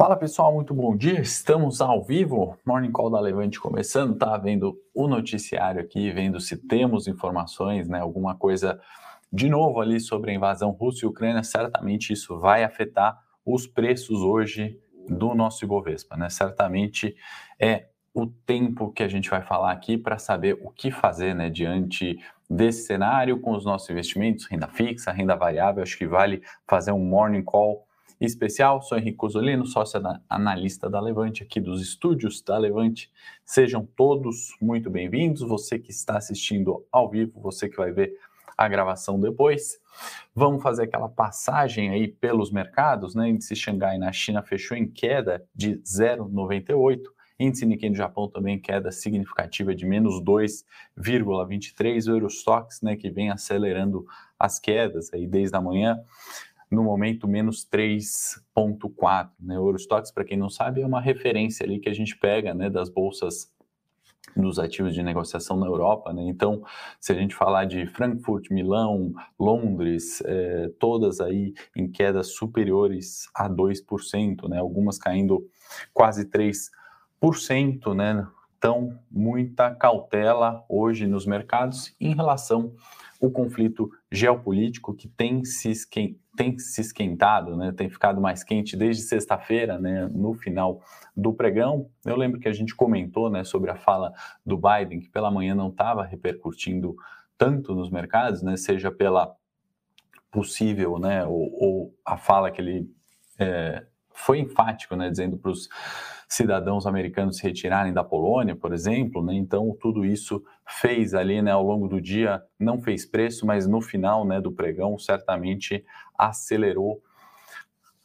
Fala pessoal, muito bom dia. Estamos ao vivo, Morning Call da Levante começando. Tá vendo o noticiário aqui, vendo se temos informações, né, alguma coisa de novo ali sobre a invasão Rússia e Ucrânia. Certamente isso vai afetar os preços hoje do nosso Ibovespa, né? Certamente é o tempo que a gente vai falar aqui para saber o que fazer, né, diante desse cenário com os nossos investimentos, renda fixa, renda variável. Acho que vale fazer um morning call especial. Sou Henrique Cosolino, sócio analista da Levante, aqui dos estúdios da Levante. Sejam todos muito bem-vindos. Você que está assistindo ao vivo, você que vai ver a gravação depois. Vamos fazer aquela passagem aí pelos mercados, né? Índice Xangai na China fechou em queda de 0,98. Índice Nikkei no Japão também queda significativa de menos 2,23. O Eurostox, né, que vem acelerando as quedas aí desde a manhã, no momento menos 3,4. Né? O Eurostox, para quem não sabe, é uma referência ali que a gente pega né, das bolsas dos ativos de negociação na Europa, né? Então, se a gente falar de Frankfurt, Milão, Londres, é, todas aí em quedas superiores a 2%, né? Algumas caindo quase 3%, né? Então, muita cautela hoje nos mercados em relação ao conflito geopolítico que tem se, tem se esquentado, né, tem ficado mais quente desde sexta-feira, né, no final do pregão. Eu lembro que a gente comentou né, sobre a fala do Biden, que pela manhã não estava repercutindo tanto nos mercados, né, seja pela possível, né, ou, ou a fala que ele é, foi enfático, né, dizendo para os cidadãos americanos se retirarem da Polônia, por exemplo, né? Então tudo isso fez ali, né, ao longo do dia, não fez preço, mas no final, né, do pregão, certamente acelerou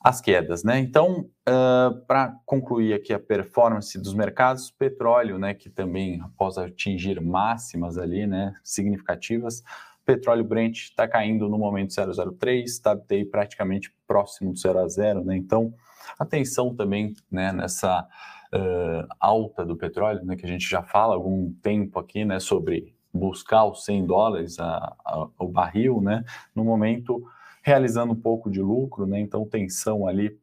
as quedas, né? Então, uh, para concluir aqui a performance dos mercados, petróleo, né, que também após atingir máximas ali, né, significativas, petróleo Brent está caindo no momento 003, está praticamente próximo do 0 a 0, né? Então, Atenção também né, nessa uh, alta do petróleo, né, que a gente já fala há algum tempo aqui, né, sobre buscar os 100 dólares a, a, o barril, né, no momento realizando um pouco de lucro, né, então tensão ali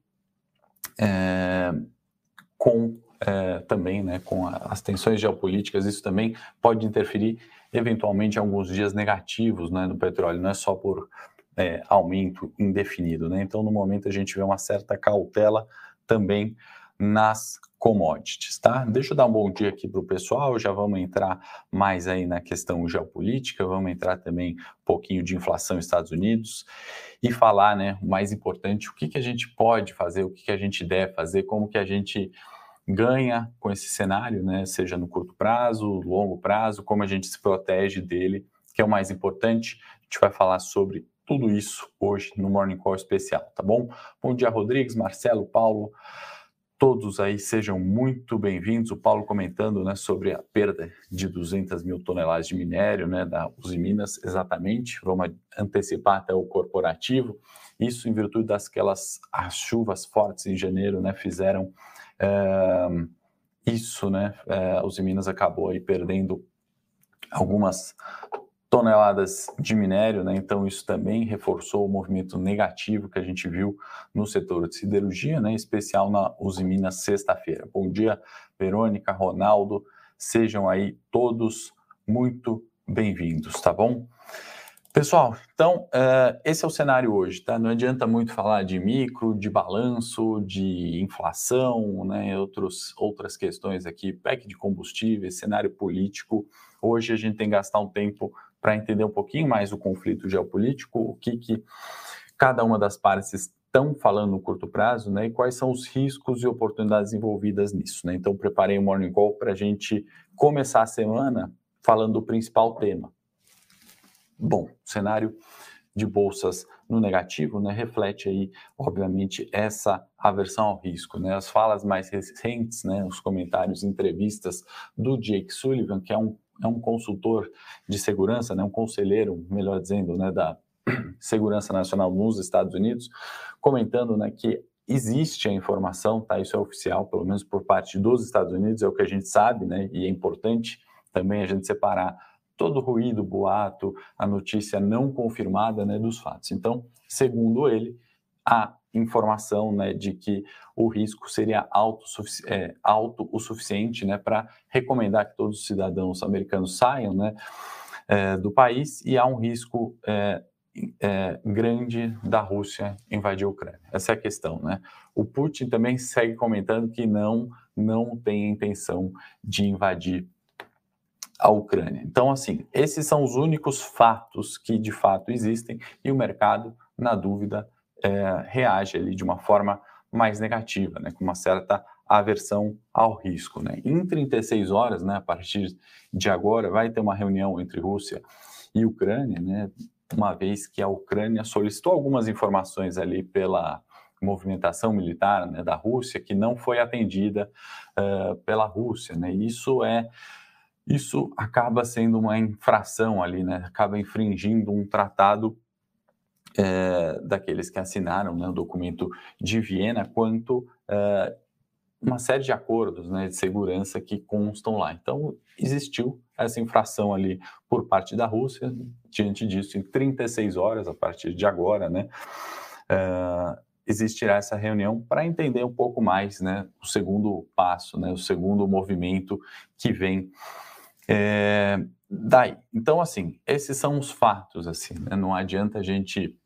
é, com é, também, né, com as tensões geopolíticas, isso também pode interferir eventualmente alguns dias negativos, né, no petróleo, não é só por é, aumento indefinido. Né? Então, no momento, a gente vê uma certa cautela também nas commodities, tá? Deixa eu dar um bom dia aqui para o pessoal, já vamos entrar mais aí na questão geopolítica, vamos entrar também um pouquinho de inflação nos Estados Unidos e falar, né, o mais importante, o que, que a gente pode fazer, o que, que a gente deve fazer, como que a gente ganha com esse cenário, né, seja no curto prazo, longo prazo, como a gente se protege dele, que é o mais importante. A gente vai falar sobre tudo isso hoje no Morning Call especial, tá bom? Bom dia, Rodrigues, Marcelo, Paulo, todos aí sejam muito bem-vindos. O Paulo comentando né, sobre a perda de 200 mil toneladas de minério né, da Uzi Minas, exatamente. Vamos antecipar até o corporativo. Isso em virtude das aquelas as chuvas fortes em janeiro, né, fizeram isso, né? É, Uzi Minas acabou aí perdendo algumas toneladas de minério, né? Então isso também reforçou o movimento negativo que a gente viu no setor de siderurgia, né? Em especial na Usimina sexta-feira. Bom dia, Verônica, Ronaldo, sejam aí todos muito bem-vindos, tá bom? Pessoal, então uh, esse é o cenário hoje, tá? Não adianta muito falar de micro, de balanço, de inflação, né? Outros, outras questões aqui, PEC de combustíveis, cenário político. Hoje a gente tem que gastar um tempo para entender um pouquinho mais o conflito geopolítico, o que, que cada uma das partes estão falando no curto prazo, né, e quais são os riscos e oportunidades envolvidas nisso. Né? Então, preparei um morning call para a gente começar a semana falando do principal tema. Bom, cenário de bolsas no negativo, né, reflete aí, obviamente, essa aversão ao risco, né, as falas mais recentes, né, os comentários, entrevistas do Jake Sullivan, que é um é um consultor de segurança, né, um conselheiro, melhor dizendo, né, da segurança nacional nos Estados Unidos, comentando né, que existe a informação, tá? Isso é oficial, pelo menos por parte dos Estados Unidos, é o que a gente sabe, né? E é importante também a gente separar todo ruído, boato, a notícia não confirmada, né, dos fatos. Então, segundo ele, há informação né, de que o risco seria alto, é, alto o suficiente né, para recomendar que todos os cidadãos americanos saiam né, é, do país e há um risco é, é, grande da Rússia invadir a Ucrânia. Essa é a questão, né? O Putin também segue comentando que não não tem intenção de invadir a Ucrânia. Então, assim, esses são os únicos fatos que de fato existem e o mercado, na dúvida, é, reage ali de uma forma mais negativa, né, com uma certa aversão ao risco. Né. Em 36 horas, né, a partir de agora, vai ter uma reunião entre Rússia e Ucrânia, né, uma vez que a Ucrânia solicitou algumas informações ali pela movimentação militar né, da Rússia que não foi atendida uh, pela Rússia. Né? Isso é isso acaba sendo uma infração ali, né? acaba infringindo um tratado é, daqueles que assinaram né, o documento de Viena quanto é, uma série de acordos né, de segurança que constam lá. Então, existiu essa infração ali por parte da Rússia. Diante disso, em 36 horas, a partir de agora, né, é, existirá essa reunião para entender um pouco mais né, o segundo passo, né, o segundo movimento que vem é, daí. Então, assim, esses são os fatos, assim, né, não adianta a gente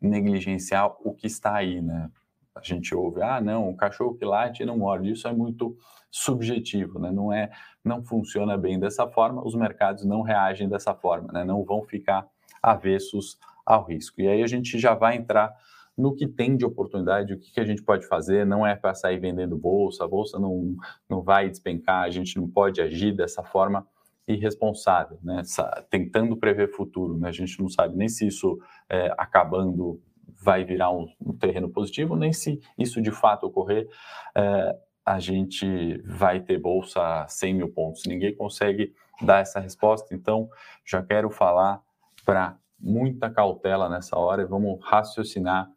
negligenciar o que está aí, né? A gente ouve, ah, não, o cachorro que late não morde. Isso é muito subjetivo, né? Não é, não funciona bem dessa forma. Os mercados não reagem dessa forma, né? Não vão ficar avessos ao risco. E aí a gente já vai entrar no que tem de oportunidade, o que, que a gente pode fazer. Não é para sair vendendo bolsa, a bolsa não, não vai despencar. A gente não pode agir dessa forma irresponsável, né? tentando prever futuro. Né? A gente não sabe nem se isso é, acabando vai virar um, um, terreno positivo, nem se isso de fato ocorrer, é, a gente vai ter bolsa a 100 mil pontos. Ninguém consegue dar essa resposta, então já quero falar para muita cautela nessa hora e vamos raciocinar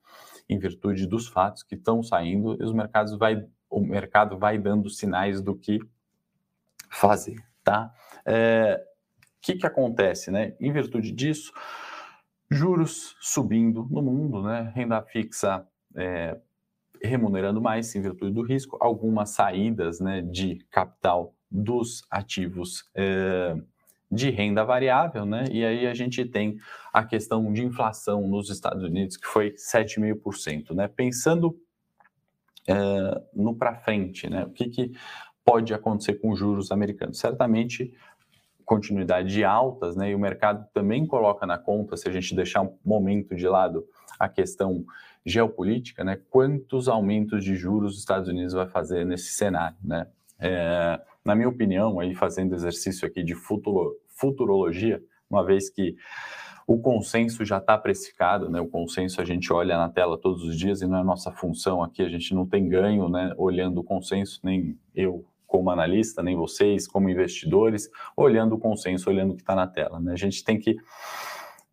em virtude dos fatos que estão saindo e os mercados vai, o mercado vai dando sinais do que fazer, tá? O é, que, que acontece, né? Em virtude disso, juros subindo no mundo, né? Renda fixa é, remunerando mais em virtude do risco, algumas saídas né, de capital dos ativos é, de renda variável, né? E aí a gente tem a questão de inflação nos Estados Unidos, que foi 7,5%, né? Pensando é, no para frente, né? O que, que pode acontecer com os juros americanos? Certamente continuidade de altas, né? E o mercado também coloca na conta, se a gente deixar um momento de lado a questão geopolítica, né? Quantos aumentos de juros os Estados Unidos vai fazer nesse cenário, né? É, na minha opinião, aí fazendo exercício aqui de futuro, futurologia, uma vez que o consenso já está precificado, né? O consenso a gente olha na tela todos os dias e não é nossa função aqui, a gente não tem ganho, né? Olhando o consenso, nem eu como analista, nem vocês como investidores, olhando o consenso, olhando o que está na tela, né? A gente tem que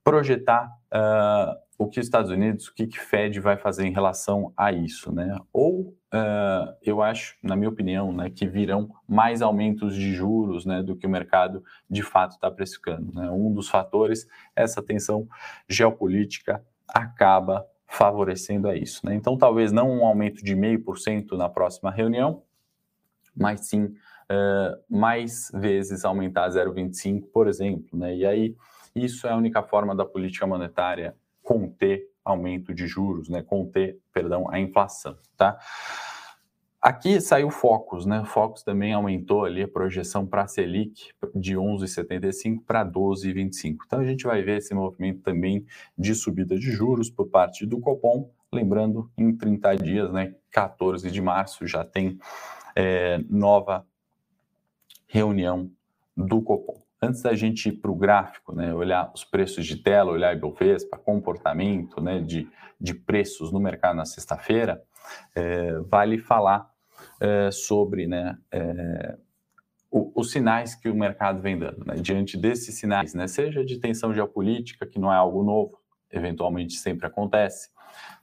projetar uh, o que os Estados Unidos, o que, que Fed vai fazer em relação a isso, né? Ou uh, eu acho, na minha opinião, né, que virão mais aumentos de juros, né, do que o mercado de fato está precificando. Né? Um dos fatores, essa tensão geopolítica acaba favorecendo a isso. Né? Então, talvez não um aumento de meio por cento na próxima reunião, mas sim uh, mais vezes aumentar 0,25, por exemplo. Né? E aí isso é a única forma da política monetária conter aumento de juros, né? Conter, perdão, a inflação, tá? Aqui saiu Focus, né? Focus também aumentou ali a projeção para a Selic de 11,75 para 12,25. Então a gente vai ver esse movimento também de subida de juros por parte do Copom. Lembrando, em 30 dias, né? 14 de março já tem é, nova reunião do Copom antes da gente ir para o gráfico, né, olhar os preços de tela, olhar Ibovespa, comportamento né, de, de preços no mercado na sexta-feira, é, vale falar é, sobre né, é, o, os sinais que o mercado vem dando. Né, diante desses sinais, né, seja de tensão geopolítica, que não é algo novo, eventualmente sempre acontece,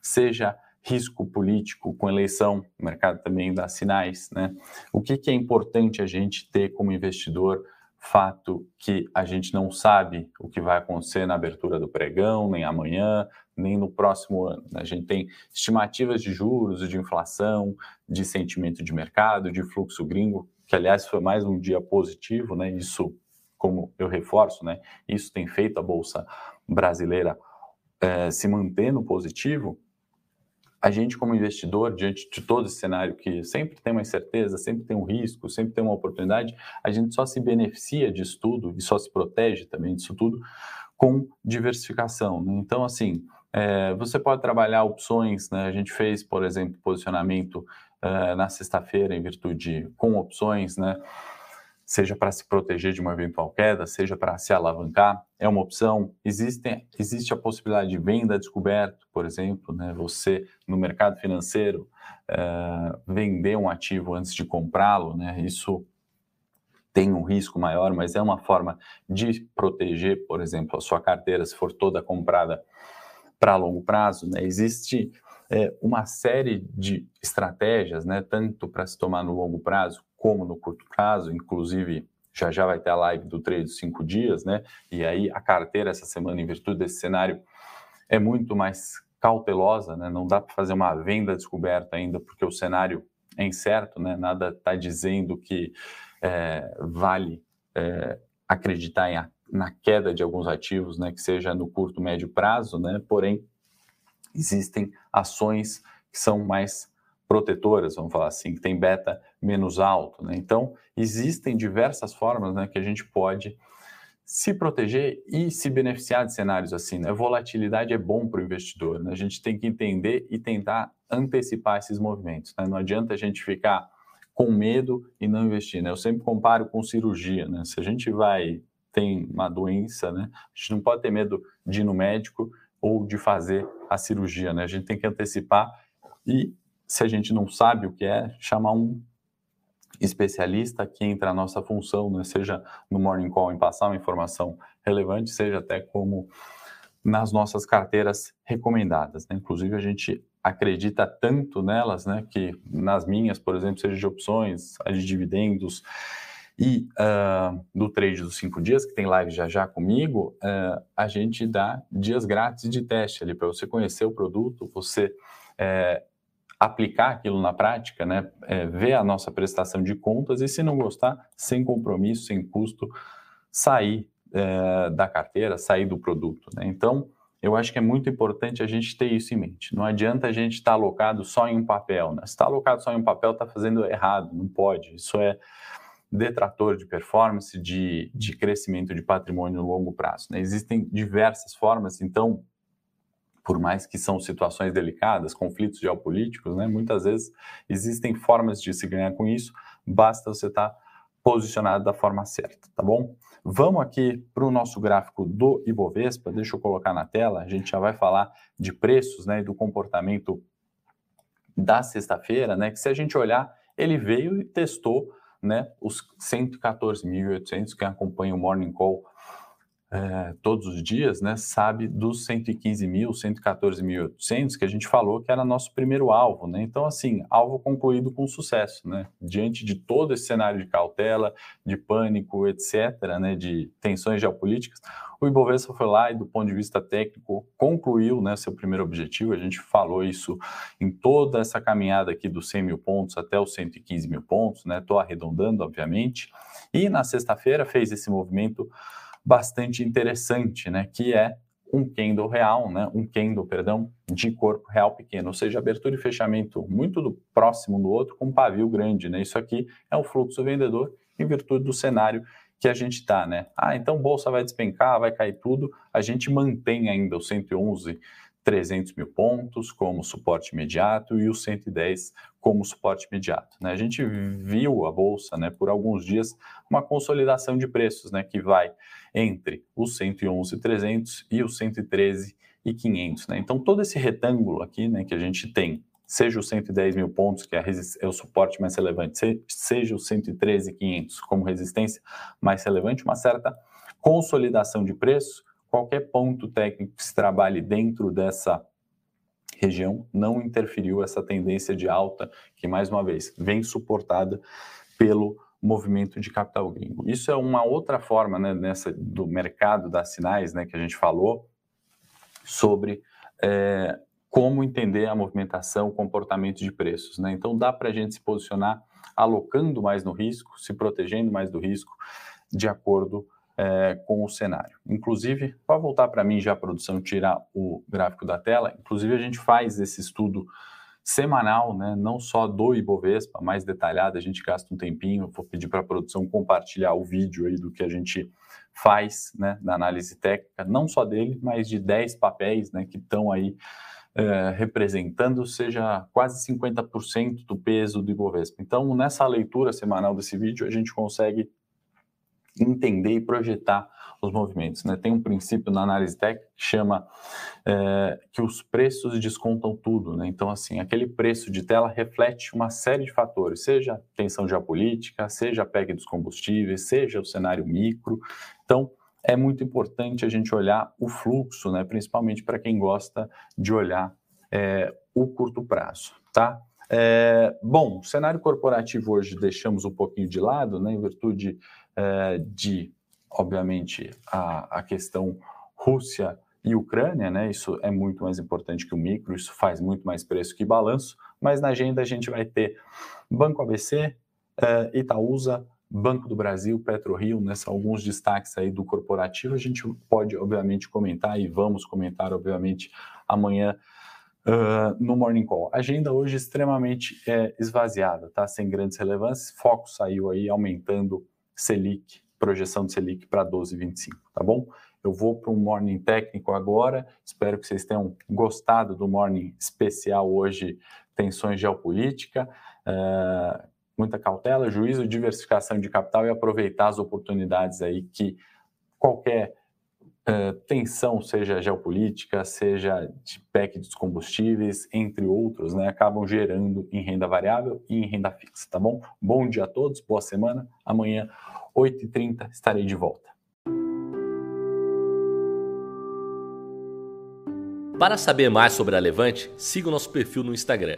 seja risco político com eleição, o mercado também dá sinais. Né, o que, que é importante a gente ter como investidor fato que a gente não sabe o que vai acontecer na abertura do pregão, nem amanhã, nem no próximo ano. Né? A gente tem estimativas de juros, de inflação, de sentimento de mercado, de fluxo gringo, que aliás foi mais um dia positivo, né? Isso, como eu reforço, né? Isso tem feito a bolsa brasileira é, se manter no positivo. A gente, como investidor, diante de todo esse cenário que sempre tem uma incerteza, sempre tem um risco, sempre tem uma oportunidade, a gente só se beneficia disso tudo e só se protege também disso tudo com diversificação. Né? Então, assim, é, você pode trabalhar opções, né? A gente fez, por exemplo, posicionamento uh, na sexta-feira em virtude com opções, né? Seja para se proteger de uma eventual queda, seja para se alavancar, é uma opção. Existe, a possibilidade de venda descoberto, por exemplo, né? Você no mercado financeiro uh, vender um ativo antes de comprá-lo, né? Isso tem um risco maior, mas é uma forma de proteger, por exemplo, a sua carteira se for toda comprada para longo prazo. Né? Existe é, uma série de estratégias, né, tanto para se tomar no longo prazo como no curto prazo, inclusive já já vai ter a live do trade dos cinco dias, né? E aí a carteira essa semana, em virtude desse cenário, é muito mais cautelosa, né? Não dá para fazer uma venda descoberta ainda, porque o cenário é incerto, né? Nada está dizendo que é, vale é, acreditar em, na queda de alguns ativos, né? Que seja no curto, médio prazo, né? Porém, existem ações que são mais protetoras, vamos falar assim, que tem beta menos alto. Né? Então, existem diversas formas né, que a gente pode se proteger e se beneficiar de cenários assim. Né? Volatilidade é bom para o investidor. Né? A gente tem que entender e tentar antecipar esses movimentos. Né? Não adianta a gente ficar com medo e não investir. Né? Eu sempre comparo com cirurgia. Né? Se a gente vai tem uma doença, né? a gente não pode ter medo de ir no médico ou de fazer a cirurgia, né? A gente tem que antecipar e, se a gente não sabe o que é, chamar um especialista que entra a nossa função, né? seja no Morning Call em passar uma informação relevante, seja até como nas nossas carteiras recomendadas. Né? Inclusive, a gente acredita tanto nelas, né, que nas minhas, por exemplo, seja de opções, a de dividendos, e uh, do trade dos cinco dias, que tem live já já comigo, uh, a gente dá dias grátis de teste ali para você conhecer o produto, você é, aplicar aquilo na prática, né? É, ver a nossa prestação de contas e, se não gostar, sem compromisso, sem custo, sair é, da carteira, sair do produto. Né? Então, eu acho que é muito importante a gente ter isso em mente. Não adianta a gente estar tá alocado só em um papel. Né? Se está alocado só em um papel, está fazendo errado, não pode. Isso é detrator de performance, de, de crescimento de patrimônio no longo prazo. Né? Existem diversas formas, então, por mais que são situações delicadas, conflitos geopolíticos, né, muitas vezes existem formas de se ganhar com isso, basta você estar posicionado da forma certa, tá bom? Vamos aqui para o nosso gráfico do Ibovespa, deixa eu colocar na tela, a gente já vai falar de preços né, e do comportamento da sexta-feira, né, que se a gente olhar, ele veio e testou né, os 114.800 que acompanham o Morning Call é, todos os dias, né, sabe dos 115 mil, 114.800 que a gente falou que era nosso primeiro alvo, né? Então, assim, alvo concluído com sucesso, né? Diante de todo esse cenário de cautela, de pânico, etc., né, de tensões geopolíticas, o Ibovespa foi lá e, do ponto de vista técnico, concluiu né, seu primeiro objetivo. A gente falou isso em toda essa caminhada aqui dos 100 mil pontos até os 115 mil pontos, né? Estou arredondando, obviamente. E na sexta-feira fez esse movimento bastante interessante, né, que é um candle real, né, um candle, perdão, de corpo real pequeno, ou seja, abertura e fechamento muito do próximo do outro com um pavio grande, né? Isso aqui é o fluxo vendedor em virtude do cenário que a gente está, né? Ah, então bolsa vai despencar, vai cair tudo. A gente mantém ainda o 111 300 mil pontos como suporte imediato e o 110 como suporte imediato. Né? A gente viu a bolsa, né, por alguns dias, uma consolidação de preços, né, que vai entre os 111,300 e os 113,500. Né? Então, todo esse retângulo aqui, né, que a gente tem, seja os 110 mil pontos, que é, é o suporte mais relevante, seja os 113,500 como resistência mais relevante, uma certa consolidação de preço qualquer ponto técnico que se trabalhe dentro dessa região não interferiu essa tendência de alta que, mais uma vez, vem suportada pelo movimento de capital gringo. Isso é uma outra forma né, nessa, do mercado das sinais né, que a gente falou sobre é, como entender a movimentação, o comportamento de preços. Né? Então, dá para a gente se posicionar alocando mais no risco, se protegendo mais do risco, de acordo é, com o cenário. Inclusive, para voltar para mim já a produção, tirar o gráfico da tela, inclusive a gente faz esse estudo semanal, né, não só do Ibovespa, mais detalhado, a gente gasta um tempinho, vou pedir para a produção compartilhar o vídeo aí do que a gente faz, né, na análise técnica, não só dele, mas de 10 papéis, né, que estão aí é, representando, seja quase 50% do peso do Ibovespa. Então, nessa leitura semanal desse vídeo, a gente consegue entender e projetar os movimentos. Né? Tem um princípio na análise técnica que chama é, que os preços descontam tudo. Né? Então, assim, aquele preço de tela reflete uma série de fatores, seja tensão geopolítica, seja a PEC dos combustíveis, seja o cenário micro. Então, é muito importante a gente olhar o fluxo, né? principalmente para quem gosta de olhar é, o curto prazo. Tá? É, bom, cenário corporativo hoje deixamos um pouquinho de lado, né, em virtude é, de, obviamente, a, a questão Rússia e Ucrânia, né, isso é muito mais importante que o micro, isso faz muito mais preço que balanço, mas na agenda a gente vai ter Banco ABC, é, Itaúsa, Banco do Brasil, PetroRio, né, são alguns destaques aí do corporativo, a gente pode, obviamente, comentar e vamos comentar, obviamente, amanhã uh, no Morning Call. Agenda hoje extremamente é, esvaziada, tá? Sem grandes relevâncias. Foco saiu aí aumentando Selic, projeção de Selic para 12,25, tá bom? Eu vou para um morning técnico agora. Espero que vocês tenham gostado do morning especial hoje, tensões geopolítica. Uh, muita cautela, juízo, diversificação de capital e aproveitar as oportunidades aí que qualquer uh, tensão, seja geopolítica, seja de PEC dos combustíveis, entre outros, né, acabam gerando em renda variável e em renda fixa, tá bom? Bom dia a todos, boa semana. Amanhã, 8h30, estarei de volta. Para saber mais sobre a Levante, siga o nosso perfil no Instagram